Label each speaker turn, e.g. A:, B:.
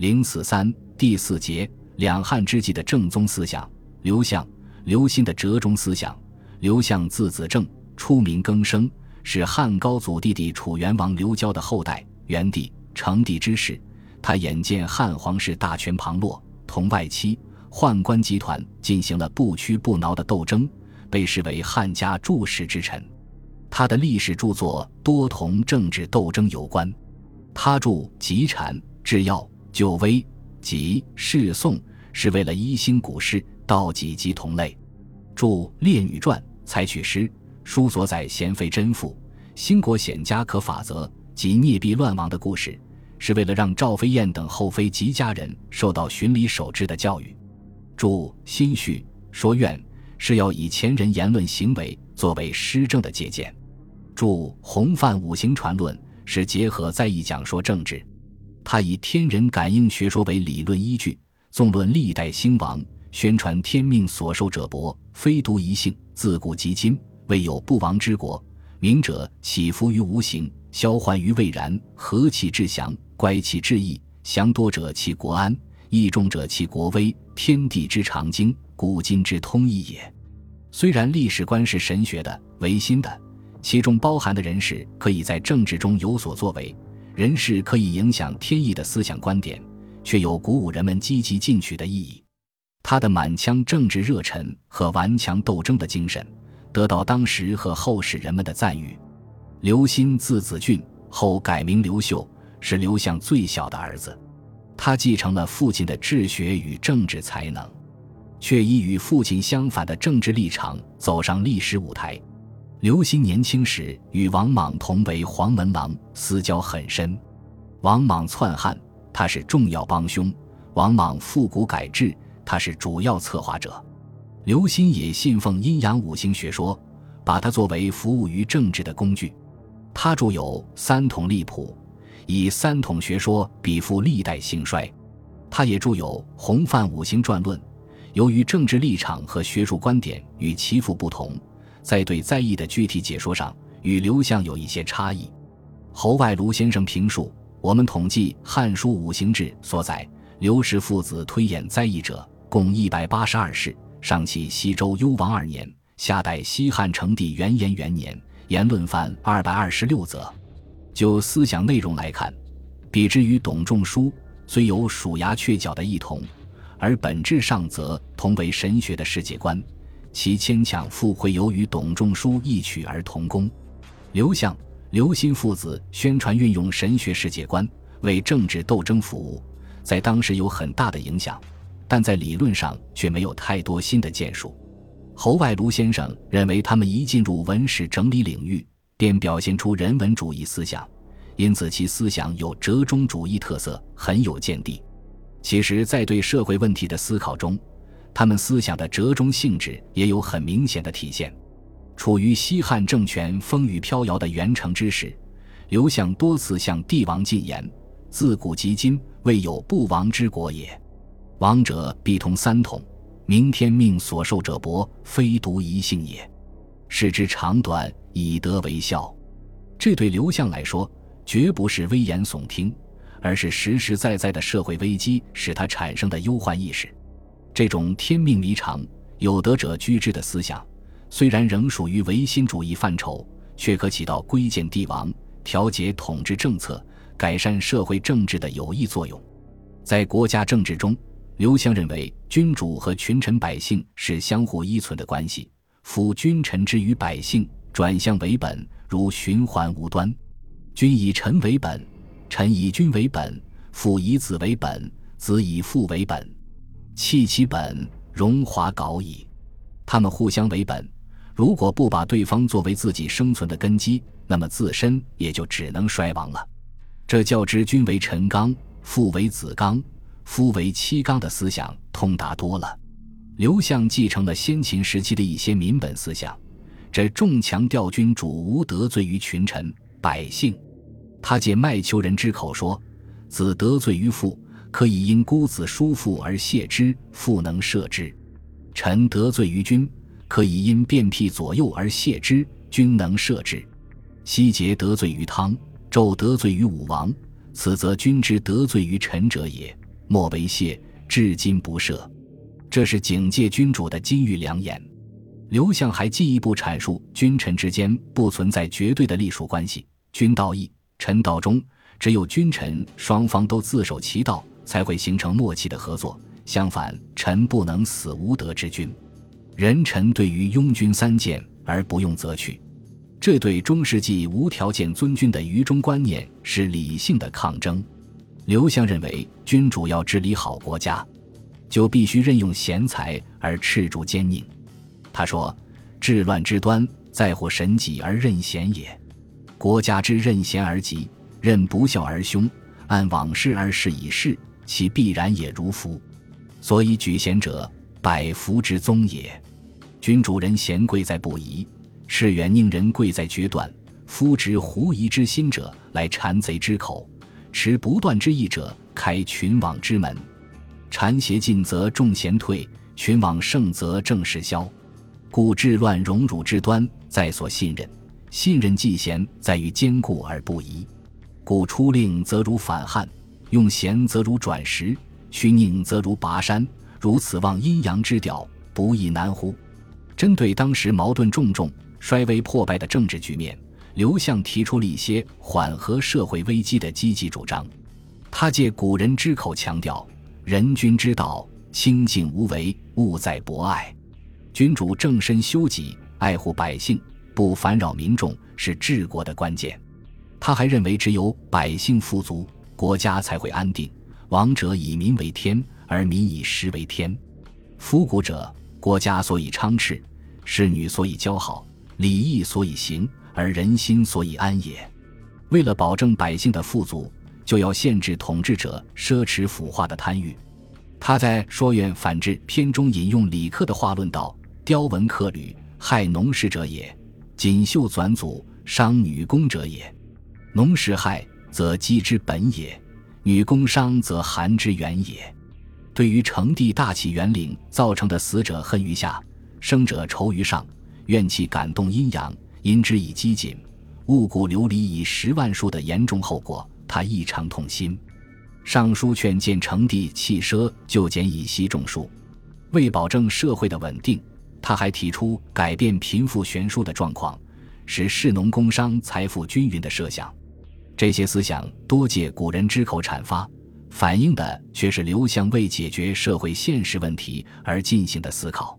A: 零四三第四节两汉之际的正宗思想。刘向、刘歆的折中思想。刘向字子正，初名更生，是汉高祖弟弟楚元王刘交的后代，元帝、成帝之士。他眼见汉皇室大权旁落，同外戚宦官集团进行了不屈不挠的斗争，被视为汉家柱石之臣。他的历史著作多同政治斗争有关。他著《集产》《制药》《九微》《集》《世颂》，是为了一新古诗，道己及同类。著《列女传》，采取诗书所载贤妃贞妇、兴国显家可法则及聂壁乱亡的故事。是为了让赵飞燕等后妃及家人受到循礼守制的教育。注《心绪》说愿是要以前人言论行为作为施政的借鉴。注《洪范五行传论》是结合在意讲说政治。他以天人感应学说为理论依据，纵论历代兴亡，宣传天命所受者薄，非独一性，自古及今未有不亡之国。明者起伏于无形，消患于未然，和气至祥。乖气志义，祥多者其国安，义重者其国威。天地之常经，古今之通义也。虽然历史观是神学的、唯心的，其中包含的人士可以在政治中有所作为，人事可以影响天意的思想观点，却有鼓舞人们积极进取的意义。他的满腔政治热忱和顽强斗争的精神，得到当时和后世人们的赞誉。刘歆字子俊，后改名刘秀。是刘向最小的儿子，他继承了父亲的治学与政治才能，却以与父亲相反的政治立场走上历史舞台。刘歆年轻时与王莽同为黄门郎，私交很深。王莽篡汉，他是重要帮凶；王莽复古改制，他是主要策划者。刘歆也信奉阴阳五行学说，把它作为服务于政治的工具。他著有《三统历谱》。以三统学说比附历代兴衰，他也著有《洪范五行传论》。由于政治立场和学术观点与其父不同，在对灾异的具体解说上与刘向有一些差异。侯外庐先生评述：我们统计《汉书五行志》所载，刘氏父子推演灾异者共一百八十二世，上契西周幽王二年，下代西汉成帝元延元年，言论犯二百二十六则。就思想内容来看，比之于董仲舒，虽有鼠牙雀角的异同，而本质上则同为神学的世界观。其牵强附会由于董仲舒异曲而同工。刘向、刘歆父子宣传运用神学世界观为政治斗争服务，在当时有很大的影响，但在理论上却没有太多新的建树。侯外庐先生认为，他们一进入文史整理领域。便表现出人文主义思想，因此其思想有折中主义特色，很有见地。其实，在对社会问题的思考中，他们思想的折中性质也有很明显的体现。处于西汉政权风雨飘摇的元成之时，刘向多次向帝王进言：“自古及今，未有不亡之国也。亡者必同三统，明天命所受者薄，非独一性也。视之长短。”以德为孝，这对刘向来说绝不是危言耸听，而是实实在在的社会危机使他产生的忧患意识。这种天命离常、有德者居之的思想，虽然仍属于唯心主义范畴，却可起到规谏帝王、调节统治政策、改善社会政治的有益作用。在国家政治中，刘向认为君主和群臣百姓是相互依存的关系，夫君臣之于百姓。转向为本，如循环无端。君以臣为本，臣以君为本，父以子为本，子以父为本，弃其本，荣华槁矣。他们互相为本，如果不把对方作为自己生存的根基，那么自身也就只能衰亡了。这较之君为臣纲，父为子纲，夫为妻纲的思想通达多了。刘向继承了先秦时期的一些民本思想。这重强调君主无得罪于群臣百姓，他借麦丘人之口说：“子得罪于父，可以因孤子叔父而谢之，父能赦之；臣得罪于君，可以因变辟左右而谢之，君能赦之。希桀得罪于汤，纣得罪于武王，此则君之得罪于臣者也，莫为谢，至今不赦。这是警戒君主的金玉良言。刘向还进一步阐述，君臣之间不存在绝对的隶属关系，君道义，臣道忠，只有君臣双方都自守其道，才会形成默契的合作。相反，臣不能死无德之君。人臣对于拥军三谏而不用则去，这对中世纪无条件尊君的愚忠观念是理性的抗争。刘向认为，君主要治理好国家，就必须任用贤才而斥诸奸佞。他说：“治乱之端，在乎神己而任贤也。国家之任贤而急，任不孝而凶，按往事而事以事，其必然也如夫。所以举贤者，百福之宗也。君主人贤贵在不疑，斥远宁人贵在决断。夫执狐疑之心者，来谗贼之口；持不断之意者，开群网之门。谗邪尽则众贤退，群网盛则正事消。”故治乱荣辱之端在所信任，信任既贤在于坚固而不疑。故出令则如反汉，用贤则如转石，虚佞则如拔山。如此望阴阳之调，不亦难乎？针对当时矛盾重重、衰微破败的政治局面，刘向提出了一些缓和社会危机的积极主张。他借古人之口强调：人君之道，清静无为，务在博爱。君主正身修己，爱护百姓，不烦扰民众，是治国的关键。他还认为，只有百姓富足，国家才会安定。王者以民为天，而民以食为天。夫古者，国家所以昌炽，侍女所以交好，礼义所以行，而人心所以安也。为了保证百姓的富足，就要限制统治者奢侈腐化的贪欲。他在《说苑反制篇》中引用李克的话论道。雕文刻履，害农事者也；锦绣纂组，伤女工者也。农时害，则饥之本也；女工伤，则寒之源也。对于成帝大起元领造成的死者恨于下，生者仇于上，怨气感动阴阳，因之以积谨，误骨流离以十万数的严重后果，他异常痛心。上书劝谏成帝弃奢就俭以息众庶，为保证社会的稳定。他还提出改变贫富悬殊的状况，使士农工商财富均匀的设想。这些思想多借古人之口阐发，反映的却是刘向为解决社会现实问题而进行的思考。